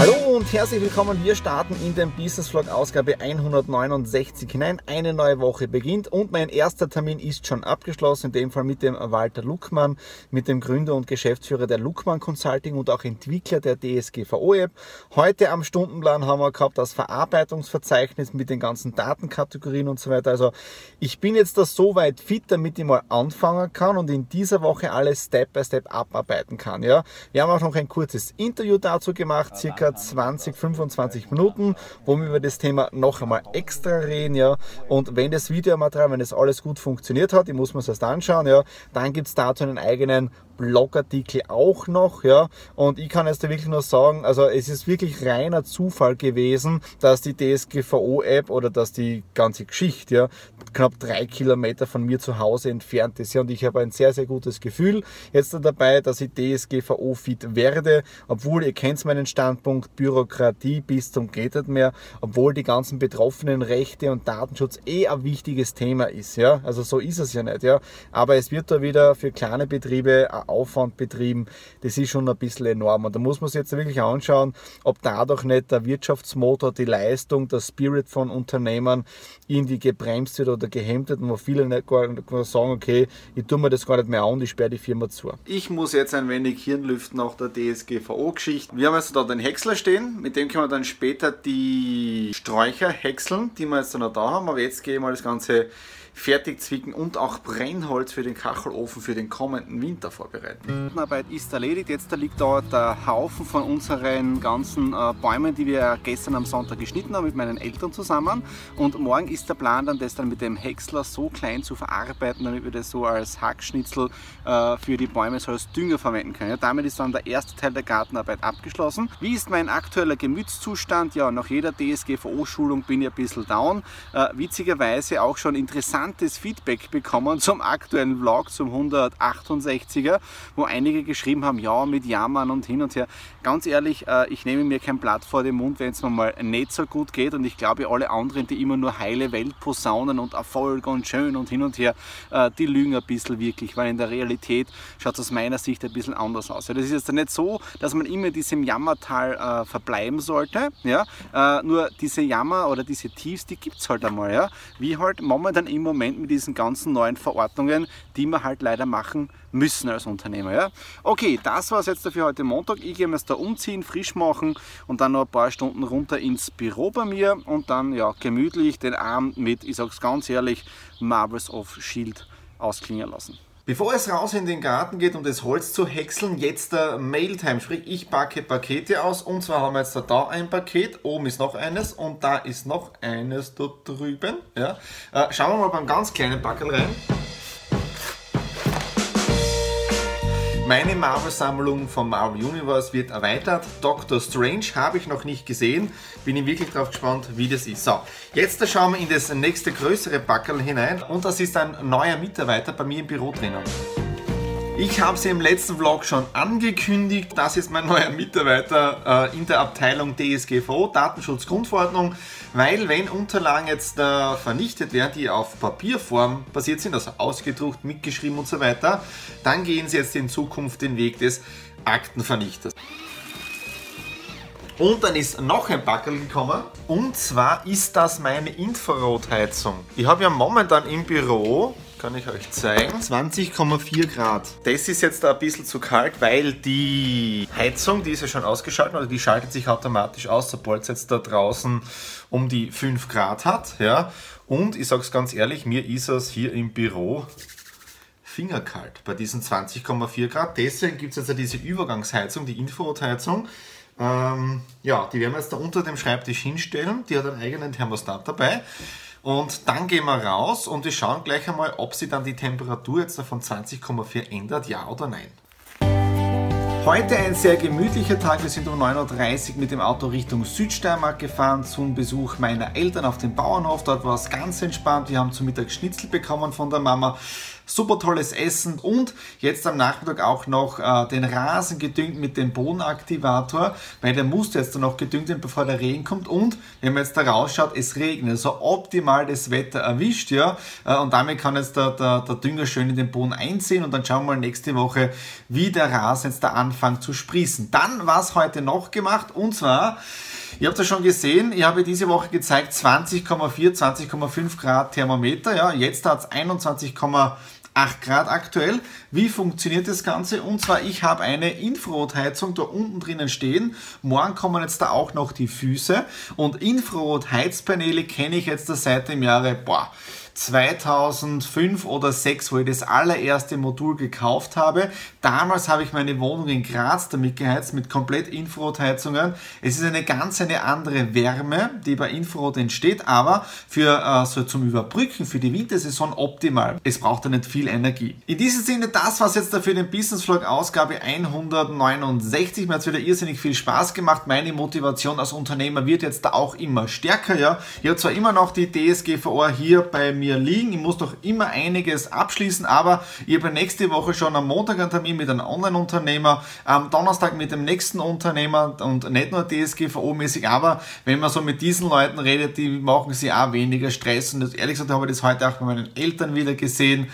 Hallo und herzlich willkommen. Wir starten in den Business Vlog Ausgabe 169 hinein. Eine neue Woche beginnt und mein erster Termin ist schon abgeschlossen. In dem Fall mit dem Walter Luckmann, mit dem Gründer und Geschäftsführer der Luckmann Consulting und auch Entwickler der DSGVO App. Heute am Stundenplan haben wir gehabt das Verarbeitungsverzeichnis mit den ganzen Datenkategorien und so weiter. Also ich bin jetzt da so weit fit, damit ich mal anfangen kann und in dieser Woche alles Step by Step abarbeiten kann. Ja, wir haben auch noch ein kurzes Interview dazu gemacht, circa 20, 25 Minuten, wo wir über das Thema noch einmal extra reden, ja. Und wenn das Videomaterial, wenn das alles gut funktioniert hat, ich muss mir das erst anschauen, ja, dann gibt es dazu einen eigenen Blogartikel auch noch, ja. Und ich kann jetzt da wirklich nur sagen, also es ist wirklich reiner Zufall gewesen, dass die DSGVO-App oder dass die ganze Geschichte, ja, knapp drei Kilometer von mir zu Hause entfernt ist. Ja, und ich habe ein sehr, sehr gutes Gefühl jetzt dabei, dass ich DSGVO-fit werde, obwohl ihr kennt meinen Standpunkt, Bürokratie bis zum geht nicht mehr, obwohl die ganzen betroffenen Rechte und Datenschutz eh ein wichtiges Thema ist, ja. Also so ist es ja nicht, ja. Aber es wird da wieder für kleine Betriebe Aufwand betrieben, das ist schon ein bisschen enorm. Und da muss man sich jetzt wirklich anschauen, ob dadurch nicht der Wirtschaftsmotor, die Leistung, der Spirit von Unternehmen irgendwie gebremst wird oder gehemmt wird, wo viele nicht gar, gar sagen, okay, ich tue mir das gar nicht mehr an, ich sperre die Firma zu. Ich muss jetzt ein wenig Hirn lüften nach der DSGVO-Geschichte. Wir haben jetzt da den Häcksler stehen, mit dem können wir dann später die Sträucher häckseln, die wir jetzt noch da haben, aber jetzt gehe ich mal das Ganze fertig zwicken und auch Brennholz für den Kachelofen für den kommenden Winter vorbereiten. Die Arbeit ist erledigt. Jetzt liegt da der Haufen von unseren ganzen äh, Bäumen, die wir gestern am Sonntag geschnitten haben mit meinen Eltern zusammen. Und morgen ist der Plan dann, das dann mit dem Häcksler so klein zu verarbeiten, damit wir das so als Hackschnitzel äh, für die Bäume so als Dünger verwenden können. Damit ist dann der erste Teil der Gartenarbeit abgeschlossen. Wie ist mein aktueller Gemütszustand? Ja, nach jeder DSGVO-Schulung bin ich ein bisschen down. Äh, witzigerweise auch schon interessant interessantes Feedback bekommen zum aktuellen Vlog, zum 168er, wo einige geschrieben haben, ja, mit Jammern und hin und her. Ganz ehrlich, äh, ich nehme mir kein Blatt vor den Mund, wenn es mir mal nicht so gut geht und ich glaube, alle anderen, die immer nur heile Welt posaunen und Erfolg und schön und hin und her, äh, die lügen ein bisschen wirklich, weil in der Realität schaut es aus meiner Sicht ein bisschen anders aus. Das ist jetzt nicht so, dass man immer in diesem Jammertal äh, verbleiben sollte, nur diese Jammer oder diese Tiefs, die gibt es halt einmal, wie halt momentan im Moment mit diesen ganzen neuen Verordnungen, die wir halt leider machen müssen als Unternehmer. Ja? Okay, das war es jetzt für heute Montag. Ich gehe mir jetzt da umziehen, frisch machen und dann noch ein paar Stunden runter ins Büro bei mir und dann ja gemütlich den Abend mit, ich sag's ganz ehrlich, Marvels of Shield ausklingen lassen. Bevor es raus in den Garten geht, um das Holz zu häckseln, jetzt der Mailtime. Sprich, ich packe Pakete aus. Und zwar haben wir jetzt da ein Paket, oben ist noch eines und da ist noch eines da drüben. Ja. Äh, schauen wir mal beim ganz kleinen Packel rein. Meine Marvel-Sammlung von Marvel Universe wird erweitert. Doctor Strange habe ich noch nicht gesehen. Bin ich wirklich darauf gespannt, wie das ist. So, jetzt schauen wir in das nächste größere Packerl hinein. Und das ist ein neuer Mitarbeiter bei mir im Büro drinnen. Ich habe sie im letzten Vlog schon angekündigt. Das ist mein neuer Mitarbeiter äh, in der Abteilung DSGVO, Datenschutzgrundverordnung, weil wenn Unterlagen jetzt äh, vernichtet werden, die auf Papierform basiert sind, also ausgedruckt, mitgeschrieben und so weiter, dann gehen sie jetzt in Zukunft den Weg des Aktenvernichters. Und dann ist noch ein Backel gekommen. Und zwar ist das meine Infrarotheizung. Ich habe ja momentan im Büro kann ich euch zeigen. 20,4 Grad. Das ist jetzt ein bisschen zu kalt, weil die Heizung, die ist ja schon ausgeschaltet, oder die schaltet sich automatisch aus, sobald es jetzt da draußen um die 5 Grad hat. Ja. Und ich sage es ganz ehrlich, mir ist es hier im Büro fingerkalt bei diesen 20,4 Grad. Deswegen gibt es jetzt diese Übergangsheizung, die Infrarotheizung. Ähm, ja, die werden wir jetzt da unter dem Schreibtisch hinstellen. Die hat einen eigenen Thermostat dabei. Und dann gehen wir raus und wir schauen gleich einmal, ob sie dann die Temperatur jetzt von 20,4 ändert, ja oder nein. Heute ein sehr gemütlicher Tag. Wir sind um 9.30 Uhr mit dem Auto Richtung Südsteiermark gefahren zum Besuch meiner Eltern auf dem Bauernhof. Dort war es ganz entspannt. Wir haben zum Mittag Schnitzel bekommen von der Mama super tolles Essen und jetzt am Nachmittag auch noch äh, den Rasen gedüngt mit dem Bodenaktivator, weil der muss jetzt dann noch gedüngt werden, bevor der Regen kommt und wenn man jetzt da rausschaut, es regnet, also optimal das Wetter erwischt, ja, äh, und damit kann jetzt der, der, der Dünger schön in den Boden einziehen und dann schauen wir mal nächste Woche, wie der Rasen jetzt da anfängt zu sprießen. Dann was heute noch gemacht und zwar Ihr habt es schon gesehen, ich habe diese Woche gezeigt 20,4, 20,5 Grad Thermometer. Ja, jetzt hat es 21,8 8 Grad aktuell. Wie funktioniert das Ganze? Und zwar, ich habe eine Infrarotheizung da unten drinnen stehen. Morgen kommen jetzt da auch noch die Füße. Und Infrarot-Heizpaneele kenne ich jetzt seit dem Jahre, boah, 2005 oder 2006, wo ich das allererste Modul gekauft habe. Damals habe ich meine Wohnung in Graz damit geheizt mit komplett Infrarotheizungen. Es ist eine ganz eine andere Wärme, die bei Infrarot entsteht, aber für äh, so zum Überbrücken für die Wintersaison optimal. Es braucht ja nicht viel Energie. In diesem Sinne, das was jetzt dafür den Business Vlog Ausgabe 169. Mir hat es wieder irrsinnig viel Spaß gemacht. Meine Motivation als Unternehmer wird jetzt da auch immer stärker. Ja, ich habe zwar immer noch die DSGVO hier bei mir mir liegen. Ich muss doch immer einiges abschließen, aber ich habe nächste Woche schon am Montag einen Termin mit einem Online-Unternehmer, am Donnerstag mit dem nächsten Unternehmer und nicht nur DSGVO-mäßig, aber wenn man so mit diesen Leuten redet, die machen sie auch weniger Stress und ehrlich gesagt habe ich das heute auch bei meinen Eltern wieder gesehen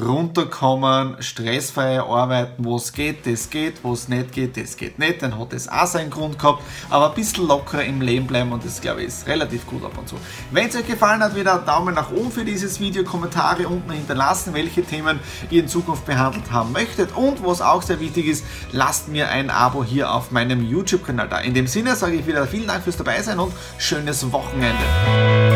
runterkommen, stressfrei arbeiten, wo es geht, das geht, wo es nicht geht, das geht nicht, dann hat es auch seinen Grund gehabt, aber ein bisschen lockerer im Leben bleiben und das glaube ich ist relativ gut ab und zu. Wenn es euch gefallen hat, wieder Daumen nach oben für dieses Video, Kommentare unten hinterlassen, welche Themen ihr in Zukunft behandelt haben möchtet und was auch sehr wichtig ist, lasst mir ein Abo hier auf meinem YouTube-Kanal da. In dem Sinne sage ich wieder vielen Dank fürs dabei sein und schönes Wochenende.